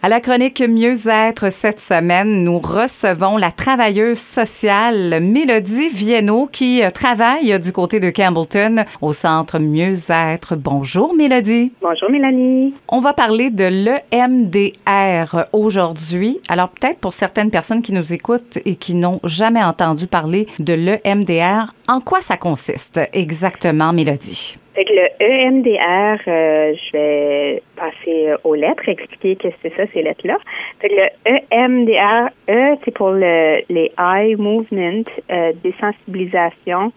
À la chronique Mieux-être cette semaine, nous recevons la travailleuse sociale Mélodie Vienno qui euh, travaille du côté de Campbellton au centre Mieux-être. Bonjour Mélodie. Bonjour Mélanie. On va parler de l'EMDR aujourd'hui. Alors peut-être pour certaines personnes qui nous écoutent et qui n'ont jamais entendu parler de l'EMDR, en quoi ça consiste exactement Mélodie? Fait que le EMDR, euh, je vais passer aux lettres, expliquer que c'est ça, ces lettres-là. Fait que le EMDR, E, c'est pour le, les eye movement, euh, désensibilisation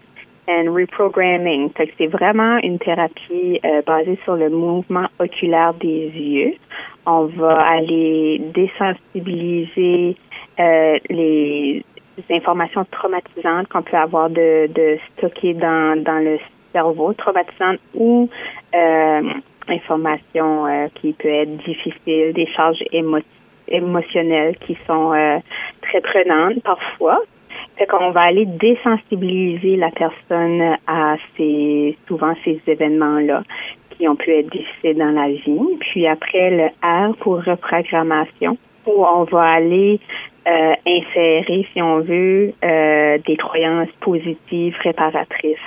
and reprogramming. C'est vraiment une thérapie euh, basée sur le mouvement oculaire des yeux. On va aller désensibiliser euh, les informations traumatisantes qu'on peut avoir de, de stocker dans, dans le cerveau traumatisante ou euh, information euh, qui peut être difficile, des charges émotionnelles qui sont euh, très prenantes parfois. Fait qu'on va aller désensibiliser la personne à ces souvent ces événements-là qui ont pu être difficiles dans la vie. Puis après le R pour reprogrammation, où on va aller euh, insérer, si on veut, euh, des croyances positives réparatrices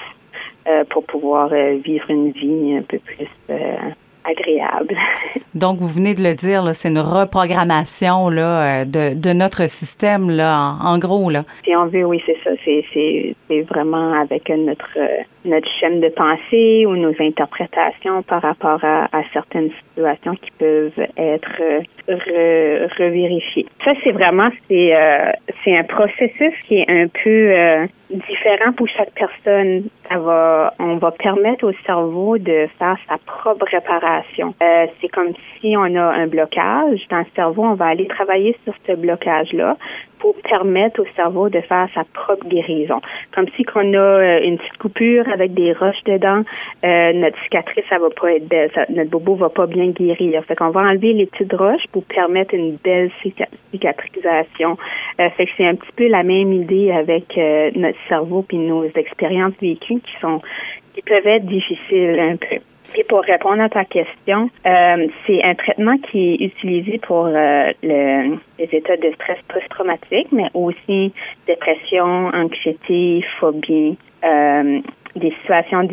pour pouvoir euh, vivre une vie un peu plus euh, agréable. Donc, vous venez de le dire, c'est une reprogrammation là, de, de notre système, là, en, gros. Là. Si on veut, oui, c'est ça. C'est vraiment avec notre, notre chaîne de pensée ou nos interprétations par rapport à, certaines situations qui peuvent être re, revérifiées. Ça, c'est vraiment, c'est c'est un processus qui est un peu différent pour chaque personne. Ça va, on va permettre au cerveau de faire sa propre réparation. Euh, c'est comme si on a un blocage dans le cerveau, on va aller travailler sur ce blocage-là pour permettre au cerveau de faire sa propre guérison. Comme si qu'on a euh, une petite coupure avec des roches dedans, euh, notre cicatrice, ça va pas être belle, notre bobo va pas bien guérir. Fait qu'on va enlever les petites roches pour permettre une belle cicatrisation. Euh, fait que c'est un petit peu la même idée avec euh, notre cerveau puis nos expériences vécues qui sont qui peuvent être difficiles un peu. Et pour répondre à ta question, euh, c'est un traitement qui est utilisé pour euh, le, les états de stress post-traumatique, mais aussi dépression, anxiété, phobie, euh, des situations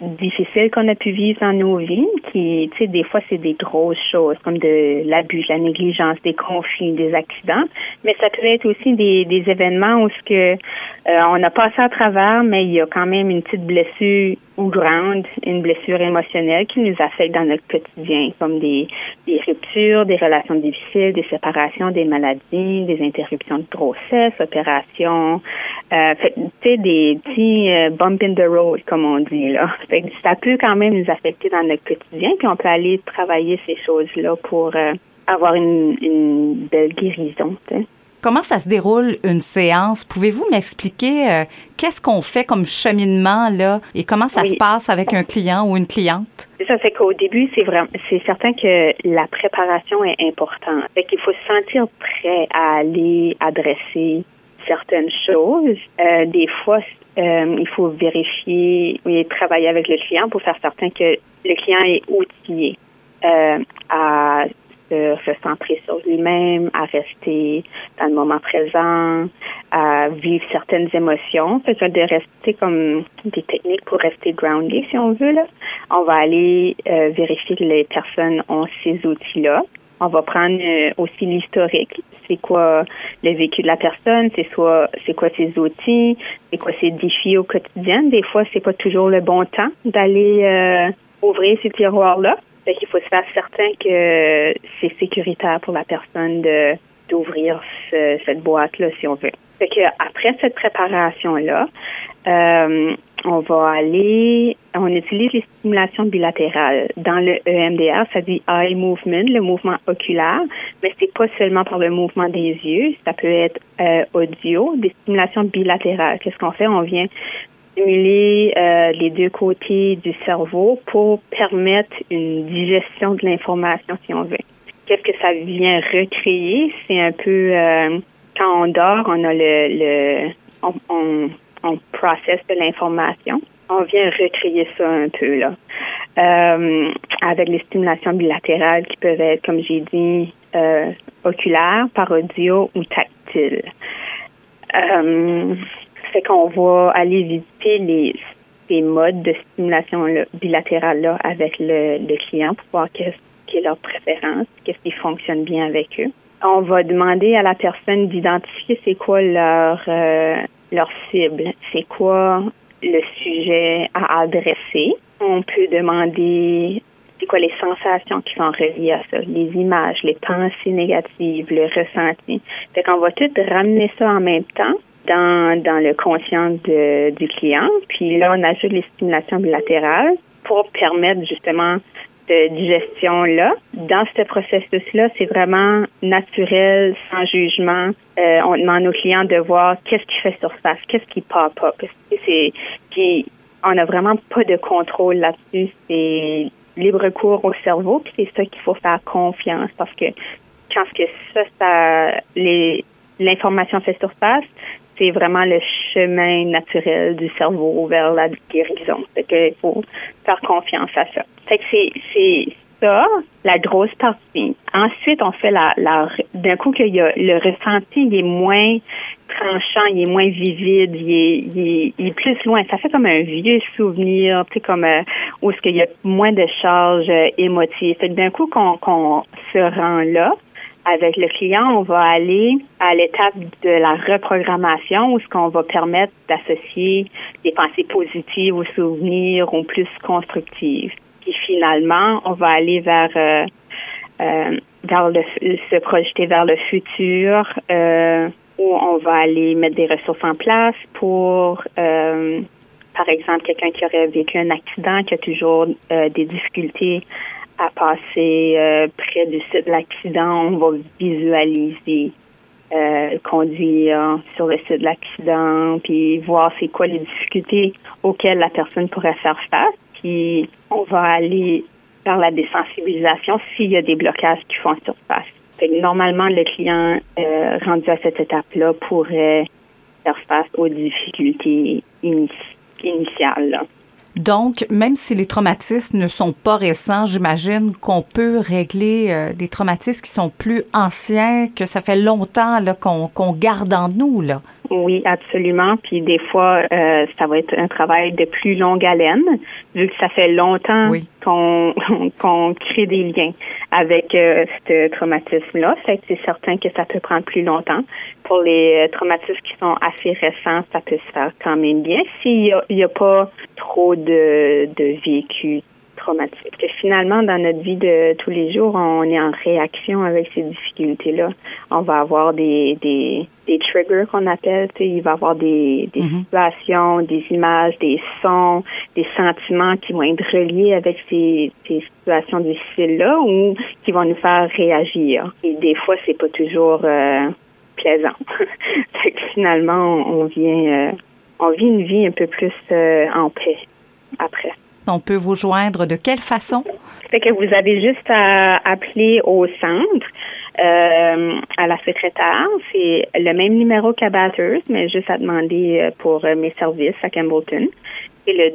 difficiles qu'on a pu vivre dans nos vies, qui, tu sais, des fois, c'est des grosses choses, comme de l'abus, la négligence, des conflits, des accidents, mais ça peut être aussi des, des événements où ce que euh, on a passé à travers, mais il y a quand même une petite blessure ou grande, une blessure émotionnelle qui nous affecte dans notre quotidien, comme des, des ruptures, des relations difficiles, des séparations, des maladies, des interruptions de grossesse, opérations, euh, sais, des petits euh, bump in the road, comme on dit, là. Fait ça peut quand même nous affecter dans notre quotidien, puis on peut aller travailler ces choses-là pour euh, avoir une, une belle guérison, Comment ça se déroule une séance? Pouvez-vous m'expliquer euh, qu'est-ce qu'on fait comme cheminement là et comment ça se passe avec un client ou une cliente? Ça, c'est qu'au début, c'est vraiment, c'est certain que la préparation est importante. Fait qu'il faut se sentir prêt à aller adresser certaines choses. Euh, des fois, euh, il faut vérifier et travailler avec le client pour faire certain que le client est outillé euh, à se centrer sur lui-même, à rester dans le moment présent, à vivre certaines émotions. Fait de rester comme des techniques pour rester grounded, si on veut. Là. On va aller euh, vérifier que les personnes ont ces outils-là. On va prendre euh, aussi l'historique. C'est quoi le vécu de la personne, c'est soit c'est quoi ses outils, c'est quoi ses défis au quotidien? Des fois, c'est pas toujours le bon temps d'aller euh, ouvrir ces tiroirs-là. Fait qu'il faut se faire certain que c'est sécuritaire pour la personne de d'ouvrir cette boîte-là, si on veut. Fait après cette préparation-là, euh, on va aller, on utilise les stimulations bilatérales. Dans le EMDR, ça dit eye movement, le mouvement oculaire, mais c'est pas seulement par le mouvement des yeux, ça peut être euh, audio, des stimulations bilatérales. Qu'est-ce qu'on fait? On vient stimuler euh, les deux côtés du cerveau pour permettre une digestion de l'information, si on veut. Qu'est-ce que ça vient recréer? C'est un peu euh, quand on dort, on a le, le on, on, on processe de l'information. On vient recréer ça un peu là. Euh, avec les stimulations bilatérales qui peuvent être, comme j'ai dit, euh, oculaire, par audio ou tactile. Fait qu'on va aller visiter les ces modes de stimulation bilatérale là avec le, client pour voir qu'est-ce qui est leur préférence, qu'est-ce qui fonctionne bien avec eux. On va demander à la personne d'identifier c'est quoi leur euh, leur cible, c'est quoi le sujet à adresser. On peut demander c'est quoi les sensations qui sont reliées à ça, les images, les pensées négatives, le ressenti. Fait qu'on va tout ramener ça en même temps dans, dans le conscient du client. Puis là, on ajoute les stimulations bilatérales pour permettre justement de digestion-là. Dans ce processus-là, c'est vraiment naturel, sans jugement. Euh, on demande aux clients de voir qu'est-ce qui fait surface, qu'est-ce qui pop up. C'est, puis on n'a vraiment pas de contrôle là-dessus. C'est libre cours au cerveau, puis c'est ça qu'il faut faire confiance parce que quand que ça, ça les l'information fait surface, c'est vraiment le chemin naturel du cerveau vers la guérison. Fait qu'il faut faire confiance à ça. Fait que c'est, ça, la grosse partie. Ensuite, on fait la, d'un coup qu'il y a le ressenti, il est moins tranchant, il est moins vivide, il est, il est, plus loin. Ça fait comme un vieux souvenir, tu comme euh, où est-ce qu'il y a moins de charges euh, émotives. Fait que d'un coup qu'on se rend là, avec le client, on va aller à l'étape de la reprogrammation où ce qu'on va permettre d'associer des pensées positives aux souvenirs ou plus constructives. Puis finalement, on va aller vers euh, euh, vers le, se projeter vers le futur euh, où on va aller mettre des ressources en place pour par exemple, quelqu'un qui aurait vécu un accident, qui a toujours des difficultés à passer euh, près du site de l'accident, on va visualiser euh, conduire sur le site de l'accident, puis voir c'est quoi les difficultés auxquelles la personne pourrait faire face. Puis on va aller vers la désensibilisation s'il y a des blocages qui font surface. Fait que normalement, le client euh, rendu à cette étape-là pourrait faire face aux difficultés initiales. Donc, même si les traumatismes ne sont pas récents, j'imagine qu'on peut régler euh, des traumatismes qui sont plus anciens, que ça fait longtemps qu'on garde en nous. Oui, absolument. Puis des fois, euh, ça va être un travail de plus longue haleine, vu que ça fait longtemps qu'on qu'on crée des liens avec euh, ce traumatisme-là. Fait que c'est certain que ça peut prendre plus longtemps. Pour les euh, traumatismes qui sont assez récents, ça peut se faire quand même bien s'il n'y a, y a pas trop de, de vécu traumatique. Que finalement, dans notre vie de tous les jours, on est en réaction avec ces difficultés-là. On va avoir des, des, des triggers qu'on appelle. Il va y avoir des, des mm-hmm. situations, des images, des sons, des sentiments qui vont être reliés avec ces, ces situations difficiles-là ou qui vont nous faire réagir. Et des fois, c'est pas toujours euh, plaisant. fait que finalement, on vient, euh, on vit une vie un peu plus euh, en paix après. On peut vous joindre de quelle façon? C'est que vous avez juste à appeler au centre, euh, à la secrétaire. C'est le même numéro qu'à Bathurst, mais juste à demander euh, pour euh, mes services à Campbellton. C'est le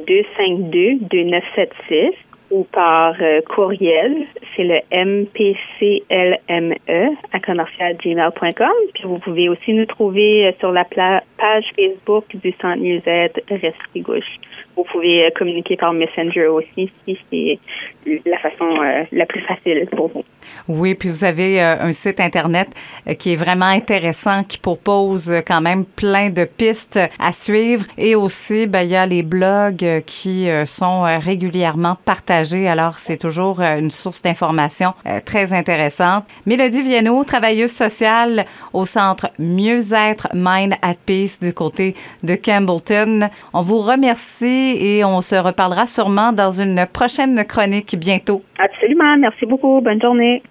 252-2976 ou par courriel. C'est le mpclme à commercialgmail.com. Puis vous pouvez aussi nous trouver sur la page Facebook du Centre Musette Restri Gauche vous pouvez euh, communiquer par Messenger aussi si c'est la façon euh, la plus facile pour vous. Oui, puis vous avez euh, un site Internet qui est vraiment intéressant, qui propose quand même plein de pistes à suivre. Et aussi, ben, il y a les blogs qui sont régulièrement partagés. Alors, c'est toujours une source d'information très intéressante. Mélodie Viennot, travailleuse sociale au centre Mieux-être Mind at Peace du côté de Campbellton. On vous remercie et on se reparlera sûrement dans une prochaine chronique bientôt. Absolument. Merci beaucoup. Bonne journée.